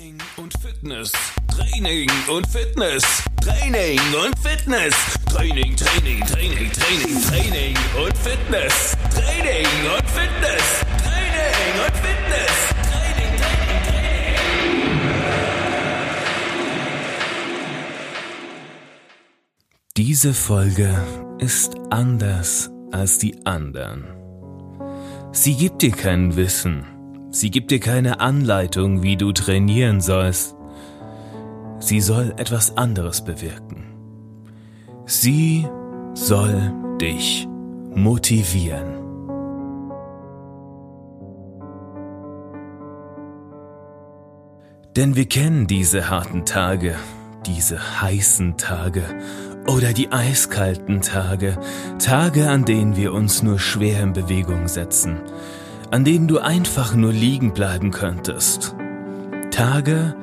Training und Fitness. Training und Fitness. Training und Fitness. Training, Training, Training, Training, Training und Fitness. Training und Fitness. Training und Fitness. Training, Training, Training. Diese Folge ist anders als die anderen. Sie gibt dir kein Wissen. Sie gibt dir keine Anleitung, wie du trainieren sollst. Sie soll etwas anderes bewirken. Sie soll dich motivieren. Denn wir kennen diese harten Tage, diese heißen Tage oder die eiskalten Tage, Tage, an denen wir uns nur schwer in Bewegung setzen, an denen du einfach nur liegen bleiben könntest. Tage,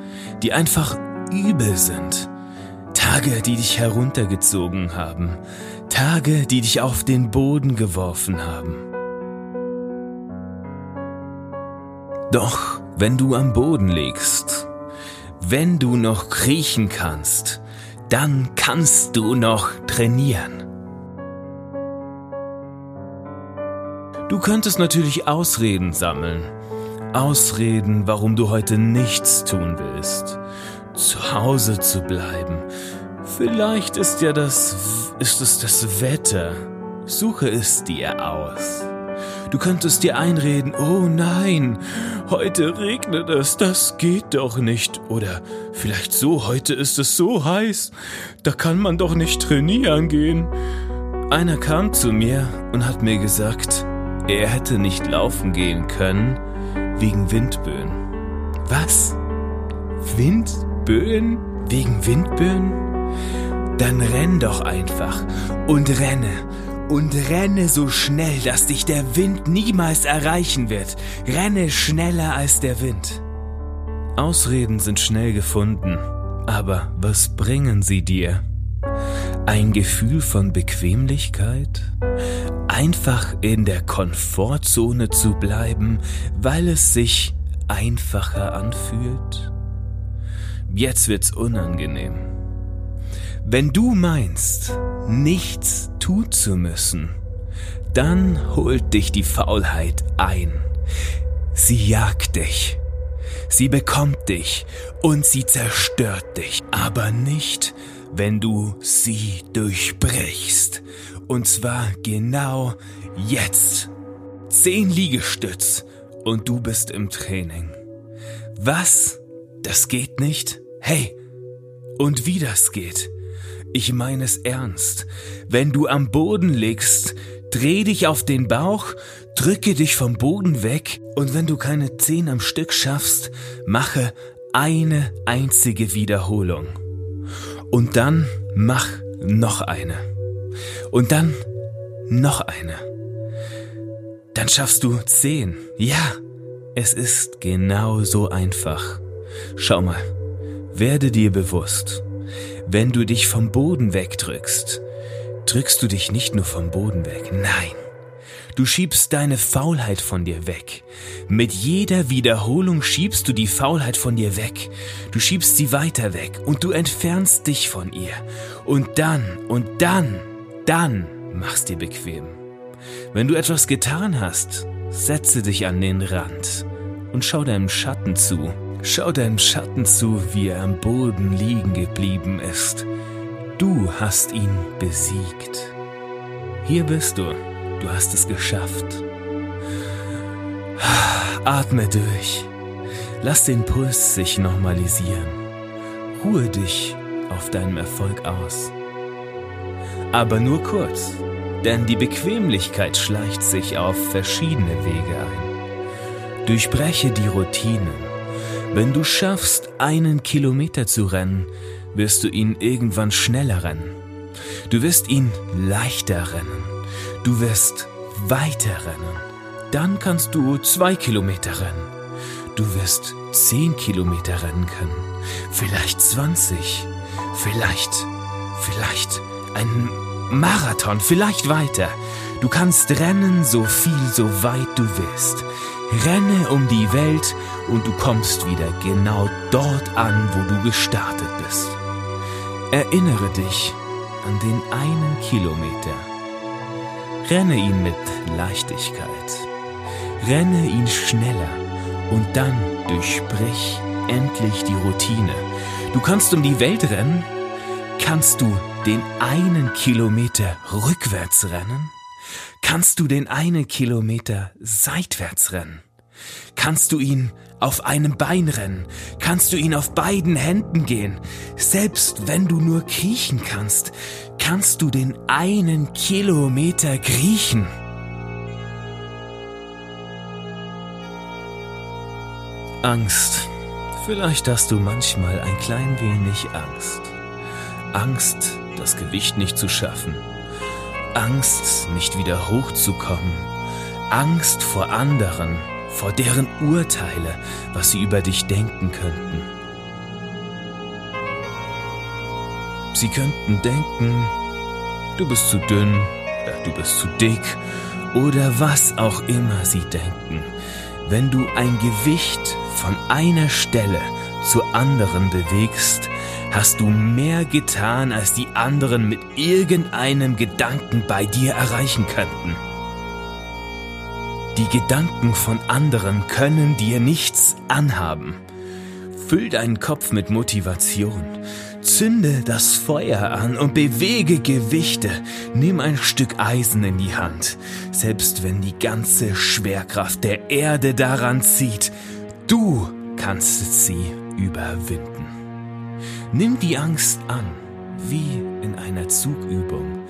die einfach übel sind. Tage, die dich heruntergezogen haben. Tage, die dich auf den Boden geworfen haben. Doch wenn du am Boden liegst, wenn du noch kriechen kannst, dann kannst du noch trainieren. Du könntest natürlich Ausreden sammeln. Ausreden, warum du heute nichts tun willst. Zu Hause zu bleiben. Vielleicht ist ja das, ist es das Wetter. Suche es dir aus. Du könntest dir einreden, oh nein, heute regnet es, das geht doch nicht. Oder vielleicht so, heute ist es so heiß, da kann man doch nicht trainieren gehen. Einer kam zu mir und hat mir gesagt, er hätte nicht laufen gehen können wegen Windböen. Was? Windböen? Wegen Windböen? Dann renn doch einfach und renne und renne so schnell, dass dich der Wind niemals erreichen wird. Renne schneller als der Wind. Ausreden sind schnell gefunden, aber was bringen sie dir? Ein Gefühl von Bequemlichkeit? Einfach in der Komfortzone zu bleiben, weil es sich einfacher anfühlt? Jetzt wird's unangenehm. Wenn du meinst, nichts tun zu müssen, dann holt dich die Faulheit ein. Sie jagt dich. Sie bekommt dich und sie zerstört dich, aber nicht, wenn du sie durchbrichst. Und zwar genau jetzt. Zehn Liegestütz und du bist im Training. Was? Das geht nicht? Hey, und wie das geht? Ich meine es ernst. Wenn du am Boden liegst, dreh dich auf den Bauch, drücke dich vom Boden weg und wenn du keine zehn am Stück schaffst, mache eine einzige Wiederholung. Und dann mach noch eine. Und dann noch eine. Dann schaffst du zehn. Ja, es ist genau so einfach. Schau mal, werde dir bewusst, wenn du dich vom Boden wegdrückst, drückst du dich nicht nur vom Boden weg, nein. Du schiebst deine Faulheit von dir weg. Mit jeder Wiederholung schiebst du die Faulheit von dir weg. Du schiebst sie weiter weg und du entfernst dich von ihr. Und dann, und dann, dann machst dir bequem. Wenn du etwas getan hast, setze dich an den Rand und schau deinem Schatten zu. Schau deinem Schatten zu, wie er am Boden liegen geblieben ist. Du hast ihn besiegt. Hier bist du. Du hast es geschafft. Atme durch. Lass den Puls sich normalisieren. Ruhe dich auf deinem Erfolg aus. Aber nur kurz, denn die Bequemlichkeit schleicht sich auf verschiedene Wege ein. Durchbreche die Routinen wenn du schaffst, einen Kilometer zu rennen, wirst du ihn irgendwann schneller rennen. Du wirst ihn leichter rennen. Du wirst weiter rennen. Dann kannst du zwei Kilometer rennen. Du wirst zehn Kilometer rennen können. Vielleicht zwanzig. Vielleicht, vielleicht ein Marathon, vielleicht weiter. Du kannst rennen so viel, so weit du willst. Renne um die Welt und du kommst wieder genau dort an, wo du gestartet bist. Erinnere dich an den einen Kilometer. Renne ihn mit Leichtigkeit. Renne ihn schneller und dann durchbrich endlich die Routine. Du kannst um die Welt rennen. Kannst du den einen Kilometer rückwärts rennen? Kannst du den einen Kilometer seitwärts rennen? Kannst du ihn auf einem Bein rennen? Kannst du ihn auf beiden Händen gehen? Selbst wenn du nur kriechen kannst, kannst du den einen Kilometer kriechen. Angst. Vielleicht hast du manchmal ein klein wenig Angst. Angst, das Gewicht nicht zu schaffen. Angst, nicht wieder hochzukommen. Angst vor anderen, vor deren Urteile, was sie über dich denken könnten. Sie könnten denken, du bist zu dünn, äh, du bist zu dick oder was auch immer sie denken. Wenn du ein Gewicht von einer Stelle zur anderen bewegst, hast du mehr getan, als die anderen mit irgendeinem Gedanken bei dir erreichen könnten. Die Gedanken von anderen können dir nichts anhaben. Füll deinen Kopf mit Motivation. Zünde das Feuer an und bewege Gewichte. Nimm ein Stück Eisen in die Hand. Selbst wenn die ganze Schwerkraft der Erde daran zieht, du kannst sie überwinden. Nimm die Angst an, wie in einer Zugübung.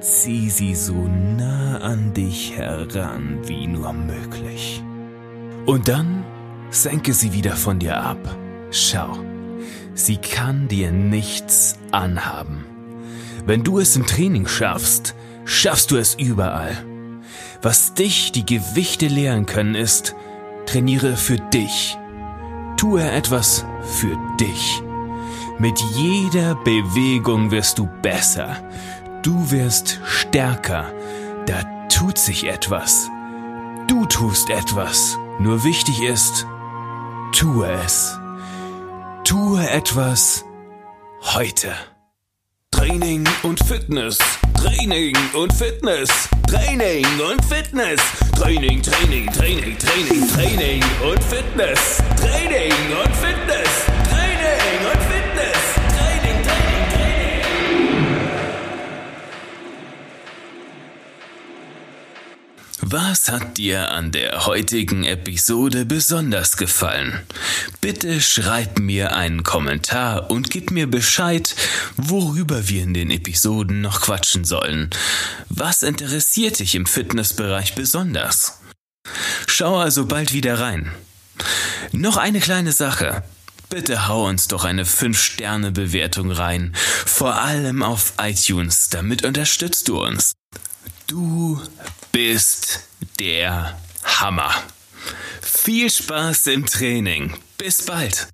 Zieh sie so nah an dich heran wie nur möglich. Und dann senke sie wieder von dir ab. Schau, sie kann dir nichts anhaben. Wenn du es im Training schaffst, schaffst du es überall. Was dich die Gewichte lehren können, ist, trainiere für dich. Tue etwas für dich. Mit jeder Bewegung wirst du besser. Du wirst stärker. Da tut sich etwas. Du tust etwas. Nur wichtig ist, tue es. Tue etwas heute. Training und Fitness. Training und Fitness. Training und Fitness. Training, Training, Training, Training, Training und Fitness. Training Was hat dir an der heutigen Episode besonders gefallen? Bitte schreib mir einen Kommentar und gib mir Bescheid, worüber wir in den Episoden noch quatschen sollen. Was interessiert dich im Fitnessbereich besonders? Schau also bald wieder rein. Noch eine kleine Sache. Bitte hau uns doch eine 5-Sterne-Bewertung rein. Vor allem auf iTunes, damit unterstützt du uns. Du bist der Hammer. Viel Spaß im Training. Bis bald.